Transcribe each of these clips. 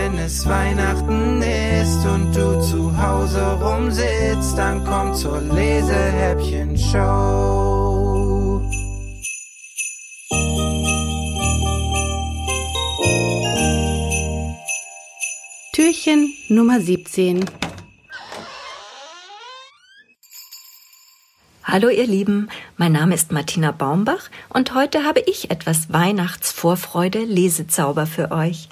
wenn es Weihnachten ist und du zu Hause rumsitzt, dann komm zur Lesehäppchen-Show. Türchen Nummer 17 Hallo ihr Lieben, mein Name ist Martina Baumbach und heute habe ich etwas Weihnachtsvorfreude Lesezauber für euch.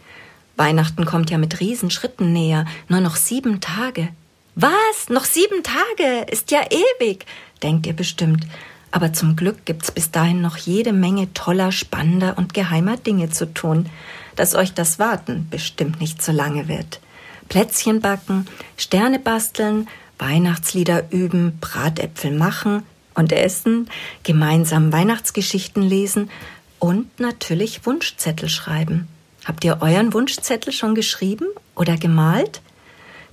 Weihnachten kommt ja mit Riesenschritten näher, nur noch sieben Tage. Was? Noch sieben Tage? Ist ja ewig, denkt ihr bestimmt. Aber zum Glück gibt's bis dahin noch jede Menge toller, spannender und geheimer Dinge zu tun, dass euch das Warten bestimmt nicht so lange wird. Plätzchen backen, Sterne basteln, Weihnachtslieder üben, Bratäpfel machen und essen, gemeinsam Weihnachtsgeschichten lesen und natürlich Wunschzettel schreiben. Habt ihr euren Wunschzettel schon geschrieben oder gemalt?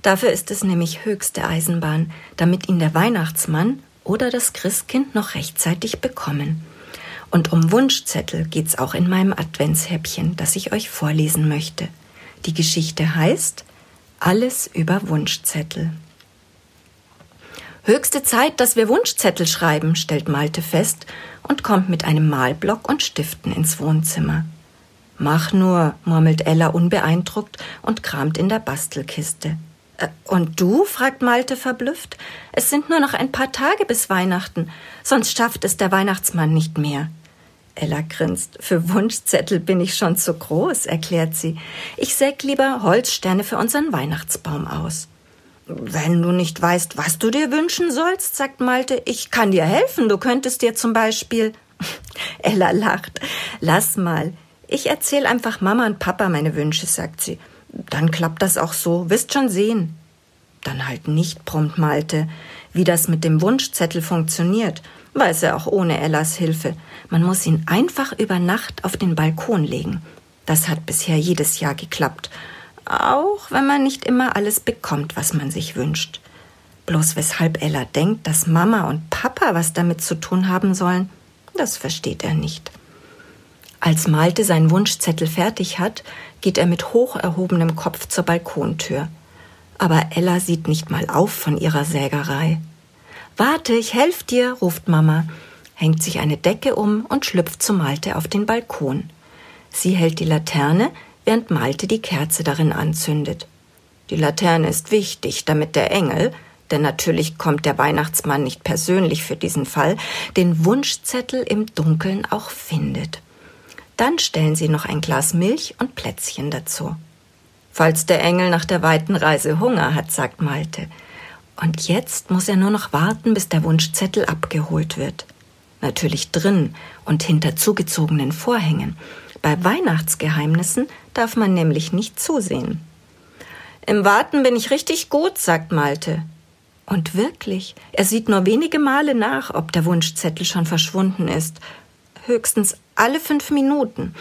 Dafür ist es nämlich höchste Eisenbahn, damit ihn der Weihnachtsmann oder das Christkind noch rechtzeitig bekommen. Und um Wunschzettel geht's auch in meinem Adventshäppchen, das ich euch vorlesen möchte. Die Geschichte heißt Alles über Wunschzettel. Höchste Zeit, dass wir Wunschzettel schreiben, stellt Malte fest und kommt mit einem Malblock und Stiften ins Wohnzimmer. Mach nur, murmelt Ella unbeeindruckt und kramt in der Bastelkiste. Äh, und du? fragt Malte verblüfft. Es sind nur noch ein paar Tage bis Weihnachten, sonst schafft es der Weihnachtsmann nicht mehr. Ella grinst. Für Wunschzettel bin ich schon zu groß, erklärt sie. Ich säg lieber Holzsterne für unseren Weihnachtsbaum aus. Wenn du nicht weißt, was du dir wünschen sollst, sagt Malte, ich kann dir helfen. Du könntest dir zum Beispiel. Ella lacht. Lass mal. Ich erzähl einfach Mama und Papa meine Wünsche, sagt sie. Dann klappt das auch so. Wirst schon sehen. Dann halt nicht, brummt Malte. Wie das mit dem Wunschzettel funktioniert, weiß er auch ohne Ellas Hilfe. Man muss ihn einfach über Nacht auf den Balkon legen. Das hat bisher jedes Jahr geklappt auch wenn man nicht immer alles bekommt, was man sich wünscht. Bloß weshalb Ella denkt, dass Mama und Papa was damit zu tun haben sollen, das versteht er nicht. Als Malte seinen Wunschzettel fertig hat, geht er mit hoch erhobenem Kopf zur Balkontür. Aber Ella sieht nicht mal auf von ihrer Sägerei. Warte, ich helf dir, ruft Mama, hängt sich eine Decke um und schlüpft zu Malte auf den Balkon. Sie hält die Laterne, während Malte die Kerze darin anzündet. Die Laterne ist wichtig, damit der Engel, denn natürlich kommt der Weihnachtsmann nicht persönlich für diesen Fall, den Wunschzettel im Dunkeln auch findet. Dann stellen sie noch ein Glas Milch und Plätzchen dazu. Falls der Engel nach der weiten Reise Hunger hat, sagt Malte. Und jetzt muss er nur noch warten, bis der Wunschzettel abgeholt wird. Natürlich drin und hinter zugezogenen Vorhängen. Bei Weihnachtsgeheimnissen darf man nämlich nicht zusehen. Im Warten bin ich richtig gut, sagt Malte. Und wirklich, er sieht nur wenige Male nach, ob der Wunschzettel schon verschwunden ist. Höchstens alle fünf Minuten.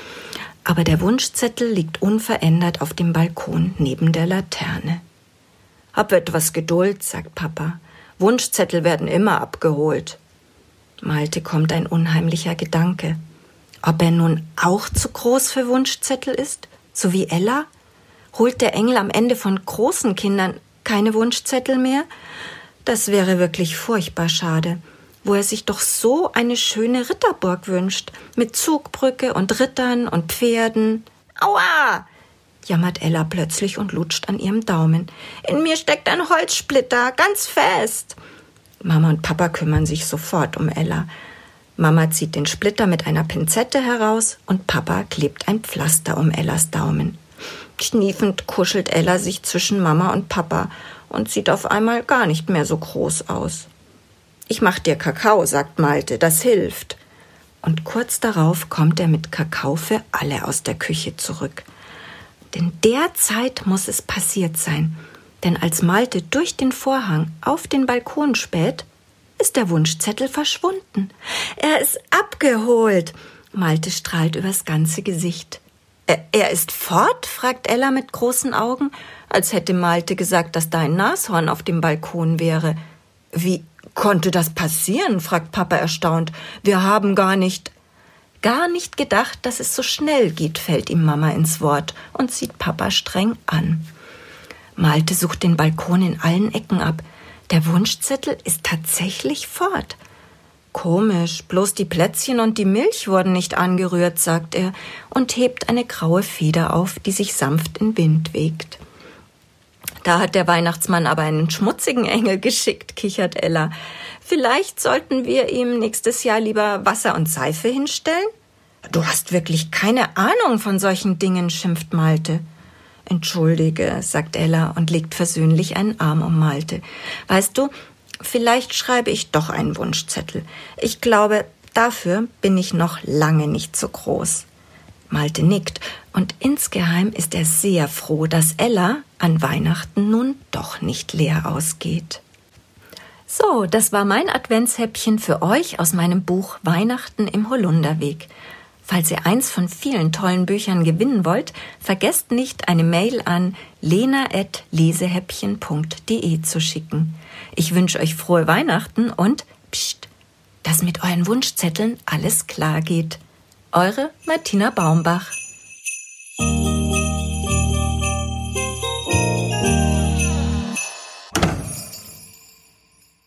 Aber der Wunschzettel liegt unverändert auf dem Balkon neben der Laterne. Hab etwas Geduld, sagt Papa. Wunschzettel werden immer abgeholt. Malte kommt ein unheimlicher Gedanke. Ob er nun auch zu groß für Wunschzettel ist, so wie Ella? Holt der Engel am Ende von großen Kindern keine Wunschzettel mehr? Das wäre wirklich furchtbar schade, wo er sich doch so eine schöne Ritterburg wünscht, mit Zugbrücke und Rittern und Pferden. Aua! jammert Ella plötzlich und lutscht an ihrem Daumen. In mir steckt ein Holzsplitter, ganz fest. Mama und Papa kümmern sich sofort um Ella. Mama zieht den Splitter mit einer Pinzette heraus und Papa klebt ein Pflaster um Ellas Daumen. Kniefend kuschelt Ella sich zwischen Mama und Papa und sieht auf einmal gar nicht mehr so groß aus. Ich mach dir Kakao, sagt Malte, das hilft. Und kurz darauf kommt er mit Kakao für alle aus der Küche zurück. Denn derzeit muss es passiert sein, denn als Malte durch den Vorhang auf den Balkon späht, ist der Wunschzettel verschwunden. Er ist abgeholt. Malte strahlt übers ganze Gesicht. Er, ist fort? fragt Ella mit großen Augen, als hätte Malte gesagt, dass da ein Nashorn auf dem Balkon wäre. Wie konnte das passieren? fragt Papa erstaunt. Wir haben gar nicht. gar nicht gedacht, dass es so schnell geht, fällt ihm Mama ins Wort und sieht Papa streng an. Malte sucht den Balkon in allen Ecken ab. Der Wunschzettel ist tatsächlich fort. Komisch, bloß die Plätzchen und die Milch wurden nicht angerührt, sagt er und hebt eine graue Feder auf, die sich sanft in Wind wegt. Da hat der Weihnachtsmann aber einen schmutzigen Engel geschickt, kichert Ella. Vielleicht sollten wir ihm nächstes Jahr lieber Wasser und Seife hinstellen? Du hast wirklich keine Ahnung von solchen Dingen, schimpft Malte. Entschuldige, sagt Ella und legt versöhnlich einen Arm um Malte. Weißt du, Vielleicht schreibe ich doch einen Wunschzettel. Ich glaube, dafür bin ich noch lange nicht so groß. Malte nickt, und insgeheim ist er sehr froh, dass Ella an Weihnachten nun doch nicht leer ausgeht. So, das war mein Adventshäppchen für euch aus meinem Buch Weihnachten im Holunderweg. Falls ihr eins von vielen tollen Büchern gewinnen wollt, vergesst nicht, eine Mail an lena.lesehäppchen.de zu schicken. Ich wünsche euch frohe Weihnachten und pst, dass mit euren Wunschzetteln alles klar geht. Eure Martina Baumbach.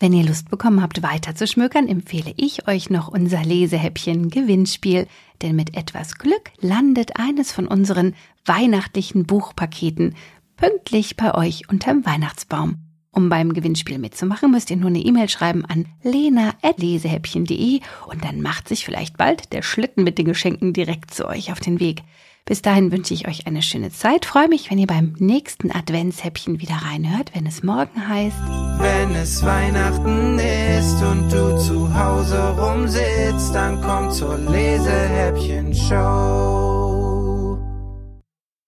Wenn ihr Lust bekommen habt, weiter zu schmökern, empfehle ich euch noch unser Lesehäppchen Gewinnspiel, denn mit etwas Glück landet eines von unseren weihnachtlichen Buchpaketen pünktlich bei euch unterm Weihnachtsbaum. Um beim Gewinnspiel mitzumachen, müsst ihr nur eine E-Mail schreiben an lena.lesehäppchen.de und dann macht sich vielleicht bald der Schlitten mit den Geschenken direkt zu euch auf den Weg. Bis dahin wünsche ich euch eine schöne Zeit. Freue mich, wenn ihr beim nächsten Adventshäppchen wieder reinhört, wenn es morgen heißt. Wenn es Weihnachten ist und du zu Hause rumsitzt, dann komm zur Lesehäppchen-Show.